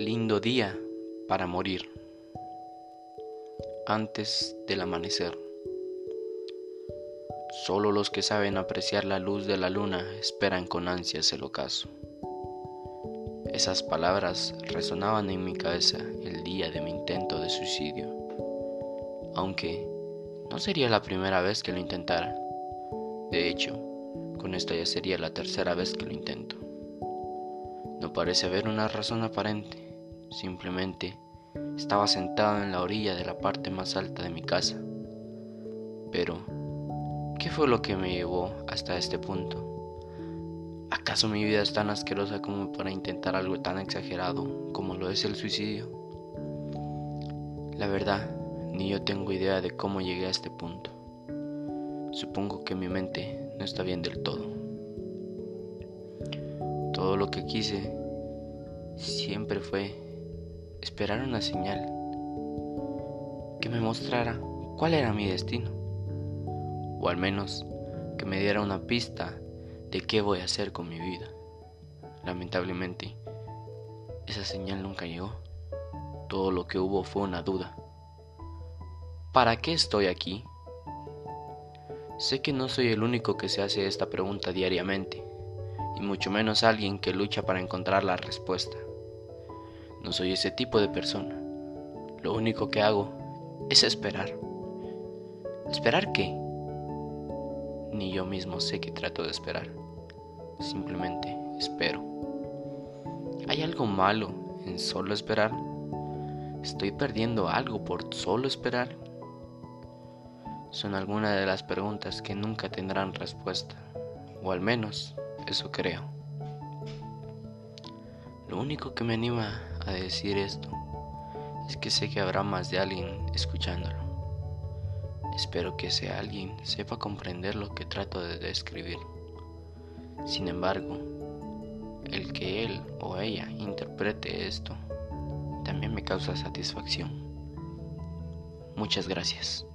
Lindo día para morir. Antes del amanecer. Solo los que saben apreciar la luz de la luna esperan con ansias el ocaso. Esas palabras resonaban en mi cabeza el día de mi intento de suicidio, aunque no sería la primera vez que lo intentara. De hecho, con esta ya sería la tercera vez que lo intento. No parece haber una razón aparente, simplemente estaba sentado en la orilla de la parte más alta de mi casa. Pero, ¿qué fue lo que me llevó hasta este punto? ¿Acaso mi vida es tan asquerosa como para intentar algo tan exagerado como lo es el suicidio? La verdad, ni yo tengo idea de cómo llegué a este punto. Supongo que mi mente no está bien del todo. Todo lo que quise siempre fue esperar una señal que me mostrara cuál era mi destino, o al menos que me diera una pista de qué voy a hacer con mi vida. Lamentablemente, esa señal nunca llegó. Todo lo que hubo fue una duda. ¿Para qué estoy aquí? Sé que no soy el único que se hace esta pregunta diariamente, y mucho menos alguien que lucha para encontrar la respuesta. No soy ese tipo de persona. Lo único que hago es esperar. ¿Esperar qué? Ni yo mismo sé que trato de esperar. Simplemente espero. ¿Hay algo malo en solo esperar? ¿Estoy perdiendo algo por solo esperar? Son algunas de las preguntas que nunca tendrán respuesta, o al menos eso creo. Lo único que me anima a decir esto es que sé que habrá más de alguien escuchándolo. Espero que ese alguien sepa comprender lo que trato de describir. Sin embargo, el que él o ella interprete esto también me causa satisfacción. Muchas gracias.